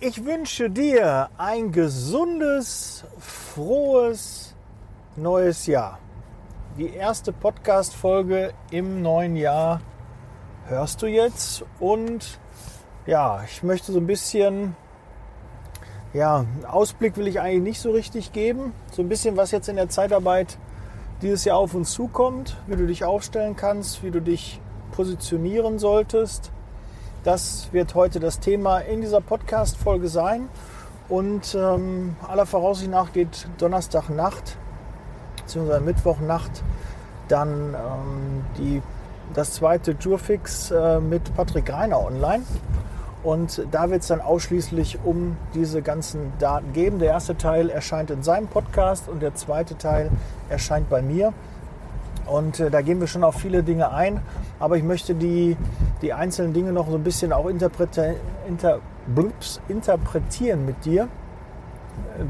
Ich wünsche dir ein gesundes, frohes neues Jahr. Die erste Podcast-Folge im neuen Jahr hörst du jetzt und ja, ich möchte so ein bisschen, ja, Ausblick will ich eigentlich nicht so richtig geben. So ein bisschen, was jetzt in der Zeitarbeit dieses Jahr auf uns zukommt, wie du dich aufstellen kannst, wie du dich positionieren solltest das wird heute das Thema in dieser Podcast-Folge sein. Und ähm, aller Voraussicht nach geht Donnerstagnacht bzw. Mittwochnacht dann ähm, die, das zweite Jurfix äh, mit Patrick Reiner online. Und da wird es dann ausschließlich um diese ganzen Daten geben. Der erste Teil erscheint in seinem Podcast und der zweite Teil erscheint bei mir. Und äh, da gehen wir schon auf viele Dinge ein. Aber ich möchte die, die einzelnen Dinge noch so ein bisschen auch interpretieren, inter, blups, interpretieren mit dir,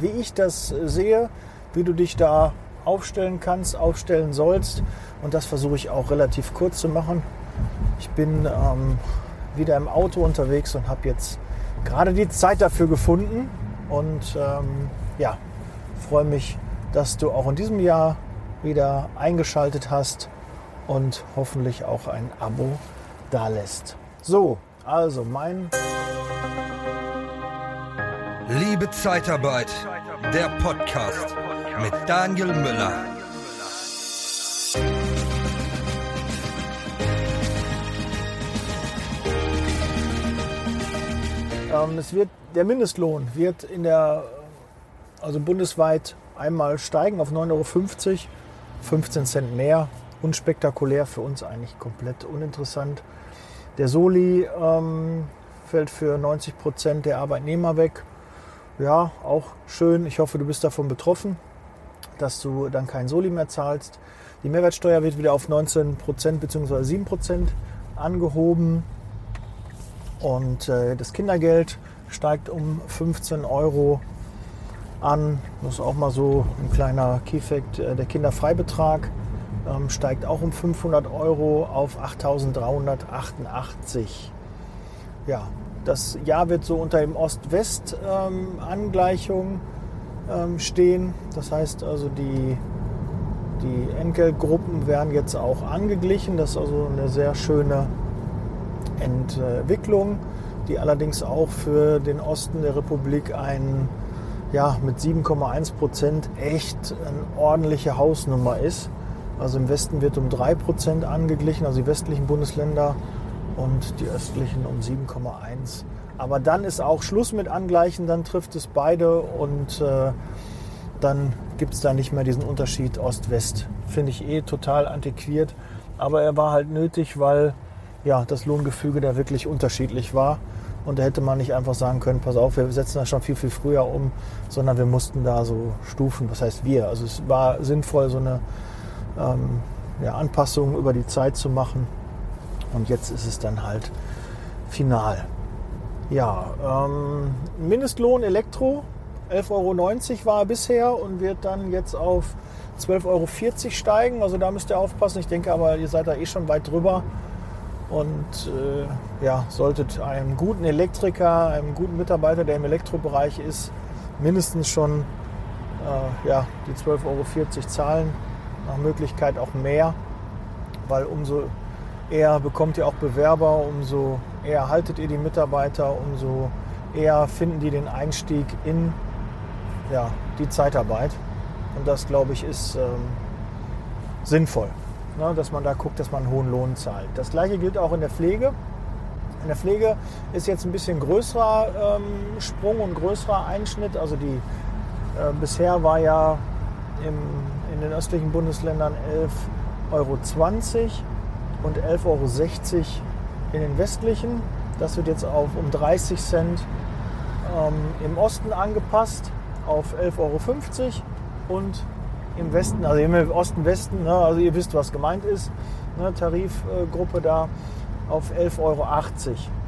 wie ich das sehe, wie du dich da aufstellen kannst, aufstellen sollst. Und das versuche ich auch relativ kurz zu machen. Ich bin ähm, wieder im Auto unterwegs und habe jetzt gerade die Zeit dafür gefunden. Und ähm, ja, freue mich, dass du auch in diesem Jahr wieder eingeschaltet hast und hoffentlich auch ein Abo da lässt. So, also mein. Liebe Zeitarbeit, der Podcast mit Daniel Müller. Ähm, es wird, der Mindestlohn wird in der, also bundesweit einmal steigen auf 9,50 Euro, 15 Cent mehr unspektakulär, für uns eigentlich komplett uninteressant. Der Soli ähm, fällt für 90 Prozent der Arbeitnehmer weg. Ja, auch schön. Ich hoffe, du bist davon betroffen, dass du dann kein Soli mehr zahlst. Die Mehrwertsteuer wird wieder auf 19 Prozent bzw. 7 Prozent angehoben. Und äh, das Kindergeld steigt um 15 Euro an. Das ist auch mal so ein kleiner Keyfact. Äh, der Kinderfreibetrag ähm, steigt auch um 500 Euro auf 8.388. Ja, das Jahr wird so unter dem Ost-West-Angleichung ähm, stehen. Das heißt also, die, die Entgeltgruppen werden jetzt auch angeglichen. Das ist also eine sehr schöne Entwicklung, die allerdings auch für den Osten der Republik ein ja, mit 7,1 Prozent echt eine ordentliche Hausnummer ist. Also im Westen wird um 3% angeglichen, also die westlichen Bundesländer und die östlichen um 7,1. Aber dann ist auch Schluss mit Angleichen, dann trifft es beide und äh, dann gibt es da nicht mehr diesen Unterschied Ost-West. Finde ich eh total antiquiert, aber er war halt nötig, weil ja, das Lohngefüge da wirklich unterschiedlich war. Und da hätte man nicht einfach sagen können, pass auf, wir setzen das schon viel, viel früher um, sondern wir mussten da so Stufen, was heißt wir? Also es war sinnvoll, so eine ähm, ja, Anpassungen über die Zeit zu machen. Und jetzt ist es dann halt final. Ja, ähm, Mindestlohn Elektro 11,90 Euro war er bisher und wird dann jetzt auf 12,40 Euro steigen. Also da müsst ihr aufpassen. Ich denke aber, ihr seid da eh schon weit drüber. Und äh, ja, solltet einem guten Elektriker, einem guten Mitarbeiter, der im Elektrobereich ist, mindestens schon äh, ja, die 12,40 Euro zahlen nach Möglichkeit auch mehr, weil umso eher bekommt ihr auch Bewerber, umso eher haltet ihr die Mitarbeiter, umso eher finden die den Einstieg in ja, die Zeitarbeit. Und das, glaube ich, ist ähm, sinnvoll, ne, dass man da guckt, dass man einen hohen Lohn zahlt. Das gleiche gilt auch in der Pflege. In der Pflege ist jetzt ein bisschen größerer ähm, Sprung und größerer Einschnitt. Also die äh, bisher war ja im in den östlichen Bundesländern 11,20 Euro und 11,60 Euro in den westlichen. Das wird jetzt auf um 30 Cent ähm, im Osten angepasst auf 11,50 Euro und im Westen, also im Osten, Westen, ne, also ihr wisst, was gemeint ist, ne, Tarifgruppe da auf 11,80 Euro.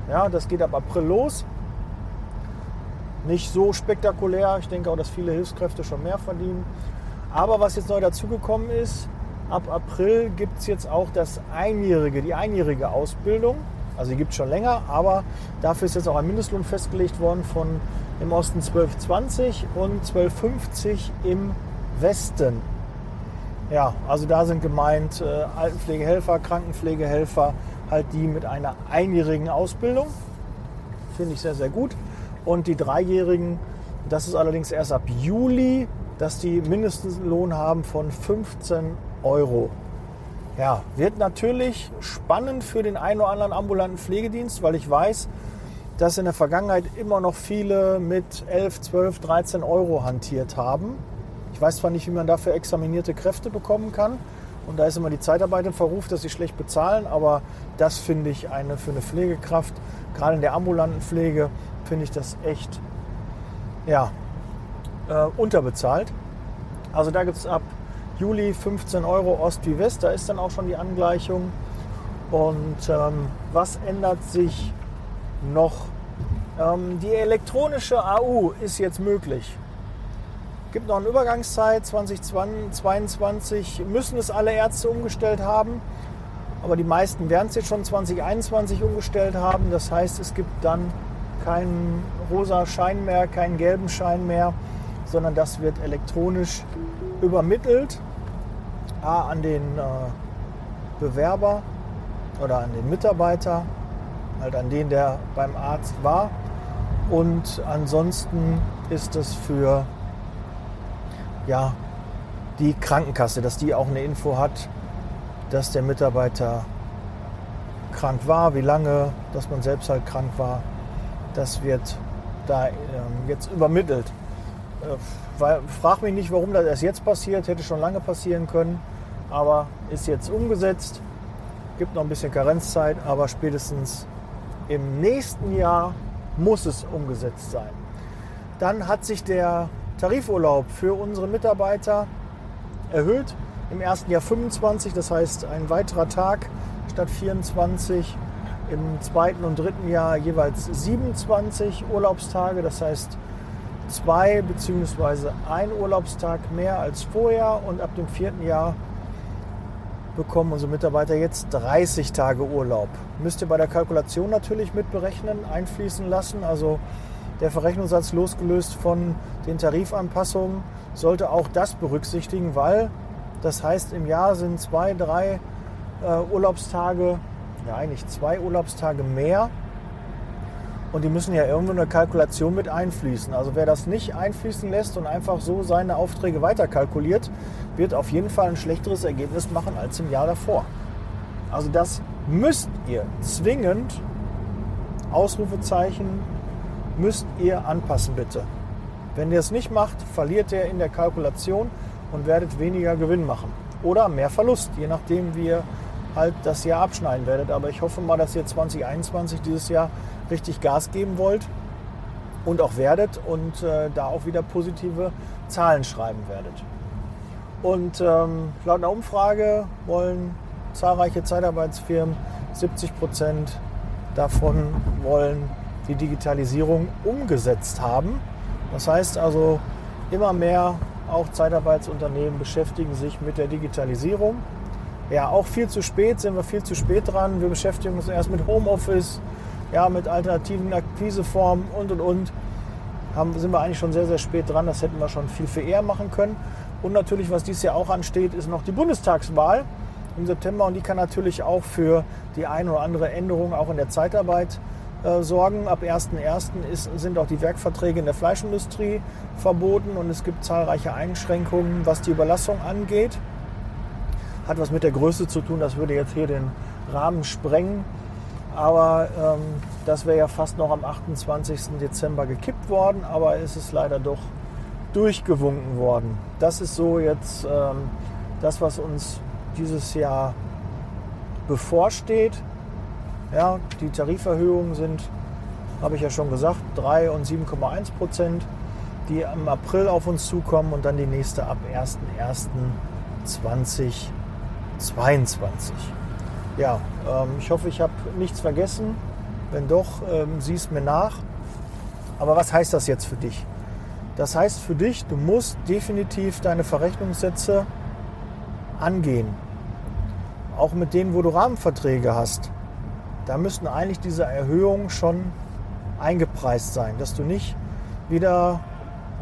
Ja, das geht ab April los. Nicht so spektakulär. Ich denke auch, dass viele Hilfskräfte schon mehr verdienen. Aber was jetzt neu dazugekommen ist, ab April gibt es jetzt auch das einjährige, die einjährige Ausbildung. Also die gibt es schon länger, aber dafür ist jetzt auch ein Mindestlohn festgelegt worden von im Osten 12,20 und 12,50 im Westen. Ja, also da sind gemeint äh, Altenpflegehelfer, Krankenpflegehelfer, halt die mit einer einjährigen Ausbildung. Finde ich sehr, sehr gut. Und die Dreijährigen, das ist allerdings erst ab Juli, dass die Mindestlohn haben von 15 Euro. Ja, wird natürlich spannend für den einen oder anderen ambulanten Pflegedienst, weil ich weiß, dass in der Vergangenheit immer noch viele mit 11, 12, 13 Euro hantiert haben. Ich weiß zwar nicht, wie man dafür examinierte Kräfte bekommen kann. Und da ist immer die Zeitarbeit im Verruf, dass sie schlecht bezahlen. Aber das finde ich eine, für eine Pflegekraft, gerade in der ambulanten Pflege, finde ich das echt ja, äh, unterbezahlt. Also da gibt es ab Juli 15 Euro Ost wie West, da ist dann auch schon die Angleichung. Und ähm, was ändert sich noch? Ähm, die elektronische AU ist jetzt möglich. Gibt noch eine Übergangszeit, 2022 müssen es alle Ärzte umgestellt haben. Aber die meisten werden es jetzt schon 2021 umgestellt haben. Das heißt, es gibt dann keinen rosa Schein mehr, keinen gelben Schein mehr, sondern das wird elektronisch übermittelt A, an den äh, Bewerber oder an den Mitarbeiter, halt an den, der beim Arzt war. Und ansonsten ist es für ja, die Krankenkasse, dass die auch eine Info hat, dass der Mitarbeiter krank war, wie lange, dass man selbst halt krank war. Das wird da ähm, jetzt übermittelt. Äh, weil, frag mich nicht, warum das erst jetzt passiert, hätte schon lange passieren können, aber ist jetzt umgesetzt. Gibt noch ein bisschen Karenzzeit, aber spätestens im nächsten Jahr muss es umgesetzt sein. Dann hat sich der Tarifurlaub für unsere Mitarbeiter erhöht. Im ersten Jahr 25, das heißt ein weiterer Tag statt 24. Im zweiten und dritten Jahr jeweils 27 Urlaubstage, das heißt zwei bzw. ein Urlaubstag mehr als vorher und ab dem vierten Jahr bekommen unsere Mitarbeiter jetzt 30 Tage Urlaub. Müsst ihr bei der Kalkulation natürlich mitberechnen, einfließen lassen. Also der Verrechnungssatz losgelöst von den Tarifanpassungen sollte auch das berücksichtigen, weil das heißt, im Jahr sind zwei, drei äh, Urlaubstage, ja eigentlich zwei Urlaubstage mehr und die müssen ja irgendwo eine Kalkulation mit einfließen. Also wer das nicht einfließen lässt und einfach so seine Aufträge weiterkalkuliert, wird auf jeden Fall ein schlechteres Ergebnis machen als im Jahr davor. Also das müsst ihr zwingend, Ausrufezeichen, müsst ihr anpassen bitte. Wenn ihr es nicht macht, verliert ihr in der Kalkulation und werdet weniger Gewinn machen. Oder mehr Verlust, je nachdem, wie ihr halt das Jahr abschneiden werdet. Aber ich hoffe mal, dass ihr 2021 dieses Jahr richtig Gas geben wollt und auch werdet und äh, da auch wieder positive Zahlen schreiben werdet. Und ähm, laut einer Umfrage wollen zahlreiche Zeitarbeitsfirmen 70 Prozent davon wollen die Digitalisierung umgesetzt haben. Das heißt also, immer mehr auch Zeitarbeitsunternehmen beschäftigen sich mit der Digitalisierung. Ja, auch viel zu spät sind wir viel zu spät dran. Wir beschäftigen uns erst mit Homeoffice, ja, mit alternativen Akquiseformen und und und. Haben, sind wir eigentlich schon sehr, sehr spät dran. Das hätten wir schon viel, viel eher machen können. Und natürlich, was dieses Jahr auch ansteht, ist noch die Bundestagswahl im September. Und die kann natürlich auch für die eine oder andere Änderung auch in der Zeitarbeit äh, sorgen. Ab 1.1. sind auch die Werkverträge in der Fleischindustrie verboten und es gibt zahlreiche Einschränkungen, was die Überlassung angeht. Hat was mit der Größe zu tun, das würde jetzt hier den Rahmen sprengen. Aber ähm, das wäre ja fast noch am 28. Dezember gekippt worden, aber es ist leider doch durchgewunken worden. Das ist so jetzt ähm, das, was uns dieses Jahr bevorsteht. Ja, die Tariferhöhungen sind, habe ich ja schon gesagt, 3 und 7,1 Prozent, die im April auf uns zukommen und dann die nächste ab 1.1.2022. Ja, ähm, ich hoffe, ich habe nichts vergessen. Wenn doch, ähm, sieh es mir nach. Aber was heißt das jetzt für dich? Das heißt für dich, du musst definitiv deine Verrechnungssätze angehen. Auch mit denen, wo du Rahmenverträge hast da müssten eigentlich diese Erhöhungen schon eingepreist sein, dass du nicht wieder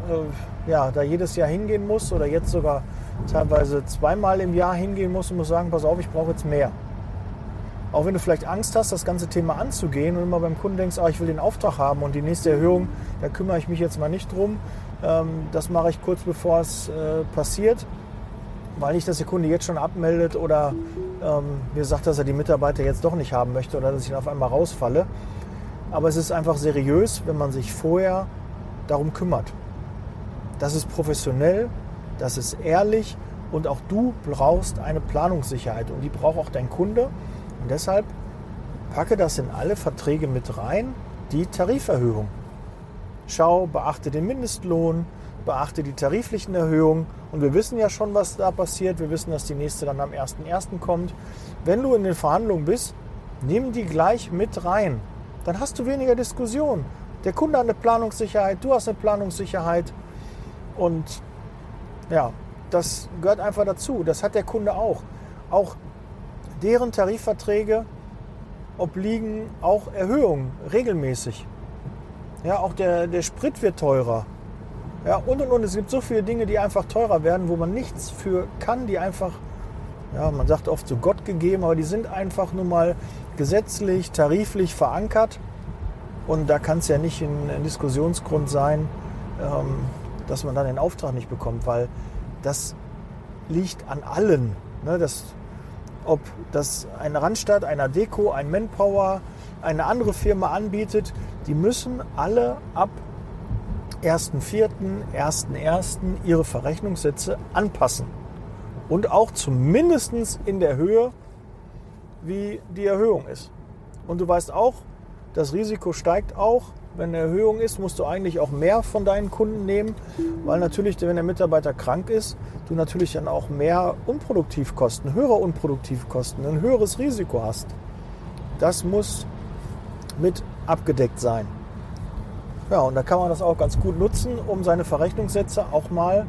äh, ja, da jedes Jahr hingehen musst oder jetzt sogar teilweise zweimal im Jahr hingehen musst und musst sagen, pass auf, ich brauche jetzt mehr. Auch wenn du vielleicht Angst hast, das ganze Thema anzugehen und immer beim Kunden denkst, ah, ich will den Auftrag haben und die nächste Erhöhung, da kümmere ich mich jetzt mal nicht drum. Ähm, das mache ich kurz bevor es äh, passiert, weil nicht, dass der Kunde jetzt schon abmeldet oder ähm, mir sagt, dass er die Mitarbeiter jetzt doch nicht haben möchte oder dass ich ihn auf einmal rausfalle. Aber es ist einfach seriös, wenn man sich vorher darum kümmert. Das ist professionell, das ist ehrlich und auch du brauchst eine Planungssicherheit und die braucht auch dein Kunde. Und deshalb packe das in alle Verträge mit rein, die Tariferhöhung. Schau, beachte den Mindestlohn, beachte die tariflichen Erhöhungen und wir wissen ja schon, was da passiert. Wir wissen, dass die nächste dann am 1.1. kommt. Wenn du in den Verhandlungen bist, nimm die gleich mit rein. Dann hast du weniger Diskussion. Der Kunde hat eine Planungssicherheit, du hast eine Planungssicherheit und ja, das gehört einfach dazu. Das hat der Kunde auch. Auch deren Tarifverträge obliegen auch Erhöhungen regelmäßig. Ja, auch der, der Sprit wird teurer. Ja, und und und. Es gibt so viele Dinge, die einfach teurer werden, wo man nichts für kann, die einfach, ja, man sagt oft so Gott gegeben, aber die sind einfach nun mal gesetzlich, tariflich verankert. Und da kann es ja nicht ein, Diskussionsgrund sein, ähm, dass man dann den Auftrag nicht bekommt, weil das liegt an allen. Ne? Das ob das eine Randstadt, eine Deko, ein Manpower, eine andere Firma anbietet, die müssen alle ab 1.4., 1.1. ihre Verrechnungssätze anpassen. Und auch zumindest in der Höhe, wie die Erhöhung ist. Und du weißt auch, das Risiko steigt auch wenn eine Erhöhung ist, musst du eigentlich auch mehr von deinen Kunden nehmen, weil natürlich, wenn der Mitarbeiter krank ist, du natürlich dann auch mehr Unproduktivkosten, höhere Unproduktivkosten, ein höheres Risiko hast. Das muss mit abgedeckt sein. Ja, und da kann man das auch ganz gut nutzen, um seine Verrechnungssätze auch mal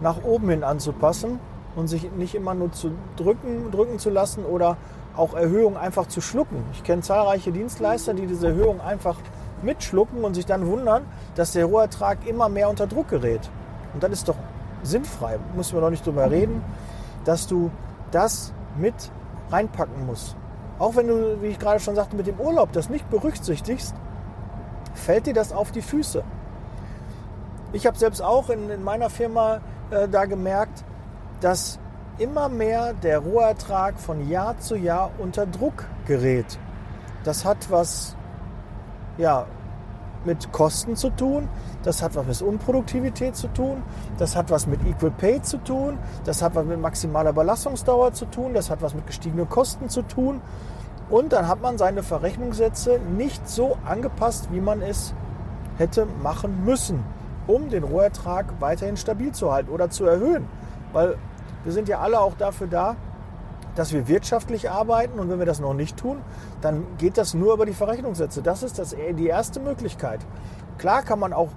nach oben hin anzupassen und sich nicht immer nur zu drücken, drücken zu lassen oder auch Erhöhungen einfach zu schlucken. Ich kenne zahlreiche Dienstleister, die diese Erhöhung einfach mitschlucken und sich dann wundern, dass der Rohertrag immer mehr unter Druck gerät. Und das ist doch sinnfrei, muss man doch nicht drüber reden, dass du das mit reinpacken musst. Auch wenn du, wie ich gerade schon sagte, mit dem Urlaub das nicht berücksichtigst, fällt dir das auf die Füße. Ich habe selbst auch in, in meiner Firma äh, da gemerkt, dass immer mehr der Rohertrag von Jahr zu Jahr unter Druck gerät. Das hat was ja, mit Kosten zu tun, das hat was mit Unproduktivität zu tun, das hat was mit Equal Pay zu tun, das hat was mit maximaler Belastungsdauer zu tun, das hat was mit gestiegenen Kosten zu tun. Und dann hat man seine Verrechnungssätze nicht so angepasst, wie man es hätte machen müssen, um den Rohertrag weiterhin stabil zu halten oder zu erhöhen. Weil wir sind ja alle auch dafür da, dass wir wirtschaftlich arbeiten und wenn wir das noch nicht tun, dann geht das nur über die Verrechnungssätze. Das ist das, die erste Möglichkeit. Klar kann man auch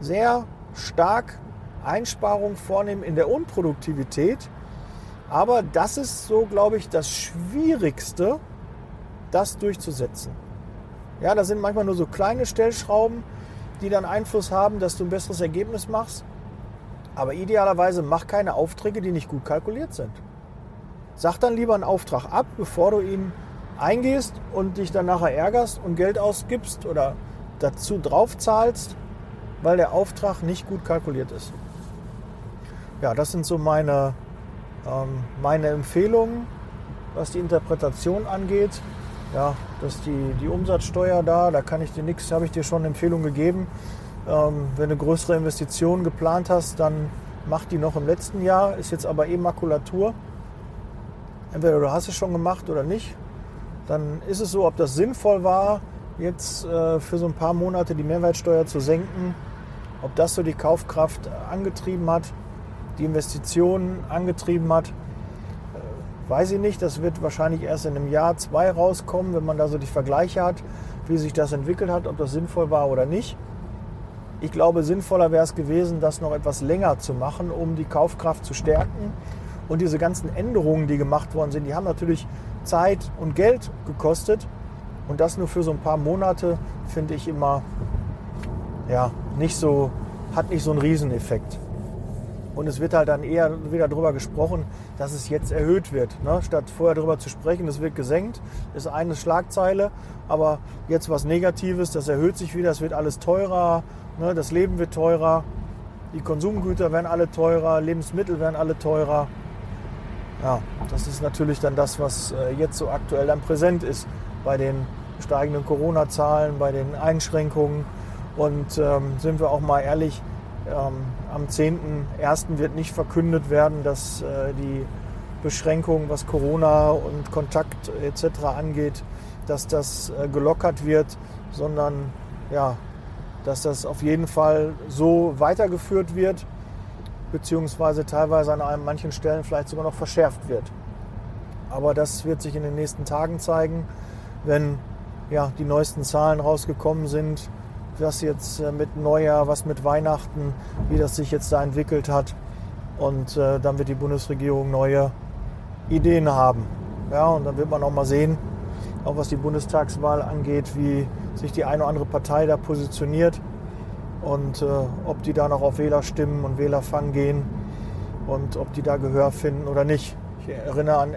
sehr stark Einsparungen vornehmen in der Unproduktivität, aber das ist so, glaube ich, das Schwierigste, das durchzusetzen. Ja, da sind manchmal nur so kleine Stellschrauben, die dann Einfluss haben, dass du ein besseres Ergebnis machst. Aber idealerweise mach keine Aufträge, die nicht gut kalkuliert sind. Sag dann lieber einen Auftrag ab, bevor du ihn eingehst und dich dann nachher ärgerst und Geld ausgibst oder dazu drauf zahlst, weil der Auftrag nicht gut kalkuliert ist. Ja, das sind so meine, ähm, meine Empfehlungen, was die Interpretation angeht. Ja, dass die, die Umsatzsteuer da, da kann ich dir nichts, habe ich dir schon eine Empfehlung gegeben. Ähm, wenn du größere Investitionen geplant hast, dann mach die noch im letzten Jahr, ist jetzt aber eh Makulatur entweder du hast es schon gemacht oder nicht, dann ist es so, ob das sinnvoll war, jetzt äh, für so ein paar Monate die Mehrwertsteuer zu senken, ob das so die Kaufkraft angetrieben hat, die Investitionen angetrieben hat, weiß ich nicht. Das wird wahrscheinlich erst in einem Jahr, zwei rauskommen, wenn man da so die Vergleiche hat, wie sich das entwickelt hat, ob das sinnvoll war oder nicht. Ich glaube, sinnvoller wäre es gewesen, das noch etwas länger zu machen, um die Kaufkraft zu stärken und diese ganzen Änderungen, die gemacht worden sind, die haben natürlich Zeit und Geld gekostet. Und das nur für so ein paar Monate finde ich immer ja, nicht so, hat nicht so einen Rieseneffekt. Und es wird halt dann eher wieder darüber gesprochen, dass es jetzt erhöht wird. Ne? Statt vorher darüber zu sprechen, es wird gesenkt, ist eine Schlagzeile. Aber jetzt was Negatives, das erhöht sich wieder, es wird alles teurer, ne? das Leben wird teurer, die Konsumgüter werden alle teurer, Lebensmittel werden alle teurer. Ja, das ist natürlich dann das, was äh, jetzt so aktuell dann präsent ist bei den steigenden Corona-Zahlen, bei den Einschränkungen. Und ähm, sind wir auch mal ehrlich, ähm, am 10.01. wird nicht verkündet werden, dass äh, die Beschränkungen, was Corona und Kontakt etc. angeht, dass das äh, gelockert wird, sondern ja, dass das auf jeden Fall so weitergeführt wird, beziehungsweise teilweise an manchen Stellen vielleicht sogar noch verschärft wird. Aber das wird sich in den nächsten Tagen zeigen, wenn ja, die neuesten Zahlen rausgekommen sind, was jetzt äh, mit Neujahr, was mit Weihnachten, wie das sich jetzt da entwickelt hat. Und äh, dann wird die Bundesregierung neue Ideen haben. Ja, und dann wird man auch mal sehen, auch was die Bundestagswahl angeht, wie sich die eine oder andere Partei da positioniert und äh, ob die da noch auf Wählerstimmen und Wählerfang gehen und ob die da Gehör finden oder nicht. Ich erinnere an,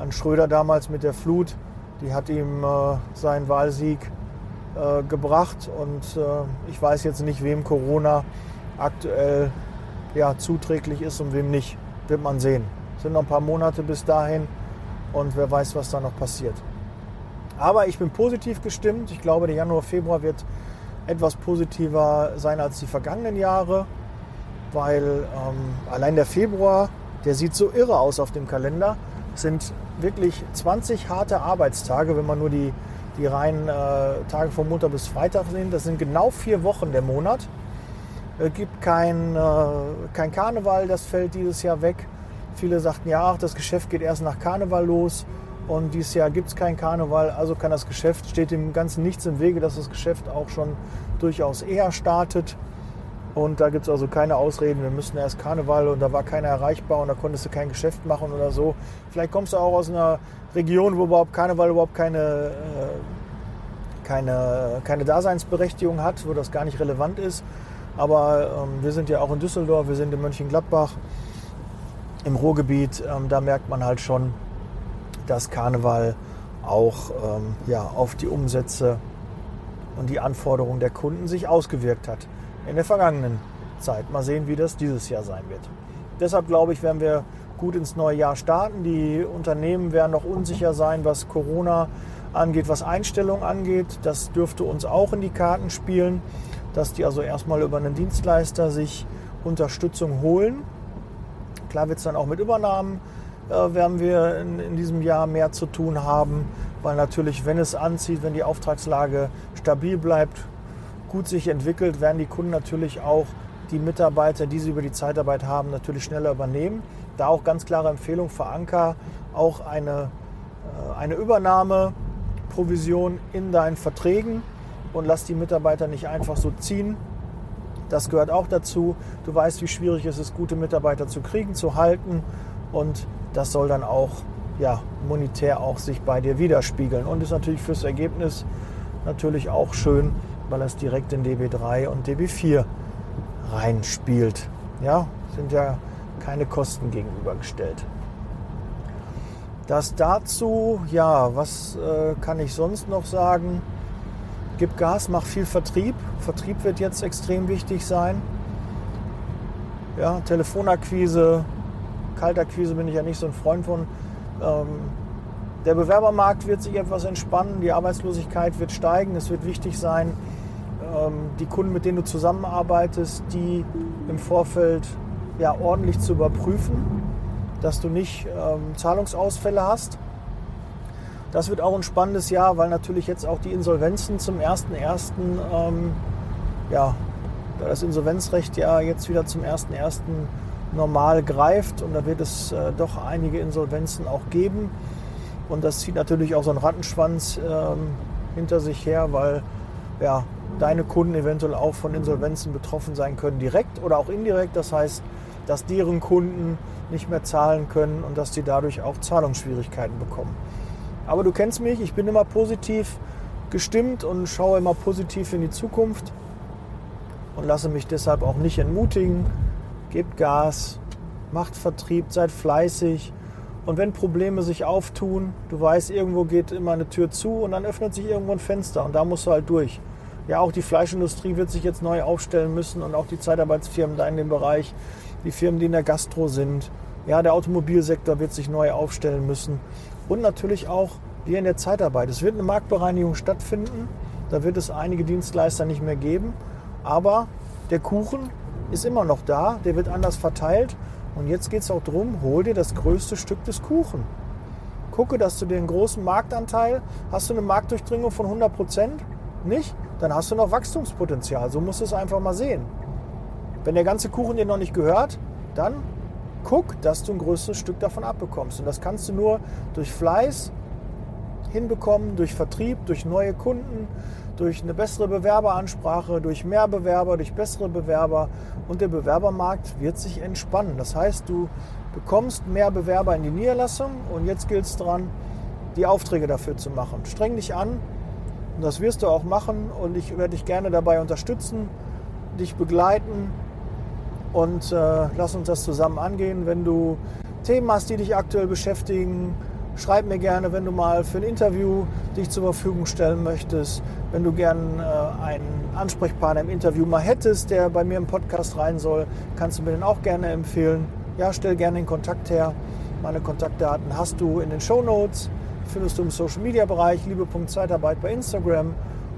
an Schröder damals mit der Flut, die hat ihm äh, seinen Wahlsieg äh, gebracht. Und äh, ich weiß jetzt nicht, wem Corona aktuell ja, zuträglich ist und wem nicht. Wird man sehen. Es sind noch ein paar Monate bis dahin und wer weiß, was da noch passiert. Aber ich bin positiv gestimmt. Ich glaube, der Januar, Februar wird etwas positiver sein als die vergangenen Jahre, weil ähm, allein der Februar, der sieht so irre aus auf dem Kalender. Es sind wirklich 20 harte Arbeitstage, wenn man nur die die reinen äh, Tage von Montag bis Freitag sind. Das sind genau vier Wochen der Monat. Es gibt kein, äh, kein Karneval, das fällt dieses Jahr weg. Viele sagten ja, ach, das Geschäft geht erst nach Karneval los und dieses Jahr gibt es kein Karneval, also kann das Geschäft, steht dem Ganzen nichts im Wege, dass das Geschäft auch schon durchaus eher startet. Und da gibt es also keine Ausreden, wir müssen erst Karneval und da war keiner erreichbar und da konntest du kein Geschäft machen oder so. Vielleicht kommst du auch aus einer Region, wo überhaupt Karneval überhaupt keine, äh, keine, keine Daseinsberechtigung hat, wo das gar nicht relevant ist. Aber ähm, wir sind ja auch in Düsseldorf, wir sind in Mönchengladbach im Ruhrgebiet. Ähm, da merkt man halt schon, dass Karneval auch ähm, ja, auf die Umsätze und die Anforderungen der Kunden sich ausgewirkt hat in der vergangenen Zeit. Mal sehen, wie das dieses Jahr sein wird. Deshalb glaube ich, werden wir gut ins neue Jahr starten. Die Unternehmen werden noch unsicher sein, was Corona angeht, was Einstellungen angeht. Das dürfte uns auch in die Karten spielen, dass die also erstmal über einen Dienstleister sich Unterstützung holen. Klar wird es dann auch mit Übernahmen, äh, werden wir in, in diesem Jahr mehr zu tun haben, weil natürlich, wenn es anzieht, wenn die Auftragslage stabil bleibt, gut sich entwickelt, werden die Kunden natürlich auch die Mitarbeiter, die sie über die Zeitarbeit haben, natürlich schneller übernehmen. Da auch ganz klare Empfehlung für Anker, auch eine, äh, eine Übernahmeprovision in deinen Verträgen und lass die Mitarbeiter nicht einfach so ziehen. Das gehört auch dazu. Du weißt, wie schwierig es ist, gute Mitarbeiter zu kriegen, zu halten und das soll dann auch ja, monetär auch sich bei dir widerspiegeln und ist natürlich fürs Ergebnis natürlich auch schön, weil es direkt in DB3 und DB4 reinspielt. Ja, sind ja keine Kosten gegenübergestellt. Das dazu, ja, was äh, kann ich sonst noch sagen? Gib Gas, mach viel Vertrieb. Vertrieb wird jetzt extrem wichtig sein. Ja, Telefonakquise, Kaltakquise bin ich ja nicht so ein Freund von. Ähm, der Bewerbermarkt wird sich etwas entspannen, die Arbeitslosigkeit wird steigen. Es wird wichtig sein, die Kunden, mit denen du zusammenarbeitest, die im Vorfeld ja, ordentlich zu überprüfen, dass du nicht ähm, Zahlungsausfälle hast. Das wird auch ein spannendes Jahr, weil natürlich jetzt auch die Insolvenzen zum 1.1. Ähm, ja, da das Insolvenzrecht ja jetzt wieder zum 1.1. normal greift und da wird es äh, doch einige Insolvenzen auch geben. Und das zieht natürlich auch so einen Rattenschwanz ähm, hinter sich her, weil ja, deine Kunden eventuell auch von Insolvenzen betroffen sein können, direkt oder auch indirekt. Das heißt, dass deren Kunden nicht mehr zahlen können und dass die dadurch auch Zahlungsschwierigkeiten bekommen. Aber du kennst mich, ich bin immer positiv gestimmt und schaue immer positiv in die Zukunft und lasse mich deshalb auch nicht entmutigen. Gebt Gas, macht Vertrieb, seid fleißig. Und wenn Probleme sich auftun, du weißt, irgendwo geht immer eine Tür zu und dann öffnet sich irgendwo ein Fenster und da musst du halt durch. Ja, auch die Fleischindustrie wird sich jetzt neu aufstellen müssen und auch die Zeitarbeitsfirmen da in dem Bereich, die Firmen, die in der Gastro sind. Ja, der Automobilsektor wird sich neu aufstellen müssen. Und natürlich auch wir in der Zeitarbeit. Es wird eine Marktbereinigung stattfinden. Da wird es einige Dienstleister nicht mehr geben. Aber der Kuchen ist immer noch da. Der wird anders verteilt. Und jetzt geht es auch darum, hol dir das größte Stück des Kuchen. Gucke, dass du den großen Marktanteil, hast du eine Marktdurchdringung von 100 Prozent? Nicht? Dann hast du noch Wachstumspotenzial. So musst du es einfach mal sehen. Wenn der ganze Kuchen dir noch nicht gehört, dann guck, dass du ein größeres Stück davon abbekommst. Und das kannst du nur durch Fleiß hinbekommen, durch Vertrieb, durch neue Kunden, durch eine bessere Bewerberansprache, durch mehr Bewerber, durch bessere Bewerber. Und der Bewerbermarkt wird sich entspannen. Das heißt, du bekommst mehr Bewerber in die Niederlassung und jetzt gilt es daran, die Aufträge dafür zu machen. Streng dich an und das wirst du auch machen und ich werde dich gerne dabei unterstützen, dich begleiten und äh, lass uns das zusammen angehen. Wenn du Themen hast, die dich aktuell beschäftigen, schreib mir gerne, wenn du mal für ein Interview dich zur Verfügung stellen möchtest. Wenn du gerne äh, einen Ansprechpartner im Interview mal hättest, der bei mir im Podcast rein soll, kannst du mir den auch gerne empfehlen. Ja, stell gerne den Kontakt her. Meine Kontaktdaten hast du in den Show Notes, findest du im Social Media Bereich, liebe.zeitarbeit bei Instagram.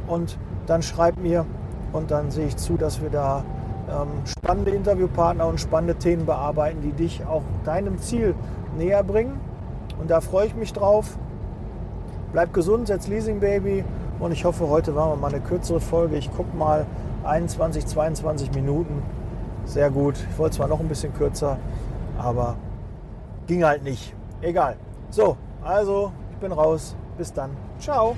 Und dann schreib mir und dann sehe ich zu, dass wir da ähm, spannende Interviewpartner und spannende Themen bearbeiten, die dich auch deinem Ziel näher bringen. Und da freue ich mich drauf. Bleib gesund, setz Leasing Baby. Und ich hoffe, heute war mal eine kürzere Folge. Ich gucke mal 21, 22 Minuten. Sehr gut. Ich wollte zwar noch ein bisschen kürzer, aber ging halt nicht. Egal. So, also bin raus. Bis dann. Ciao.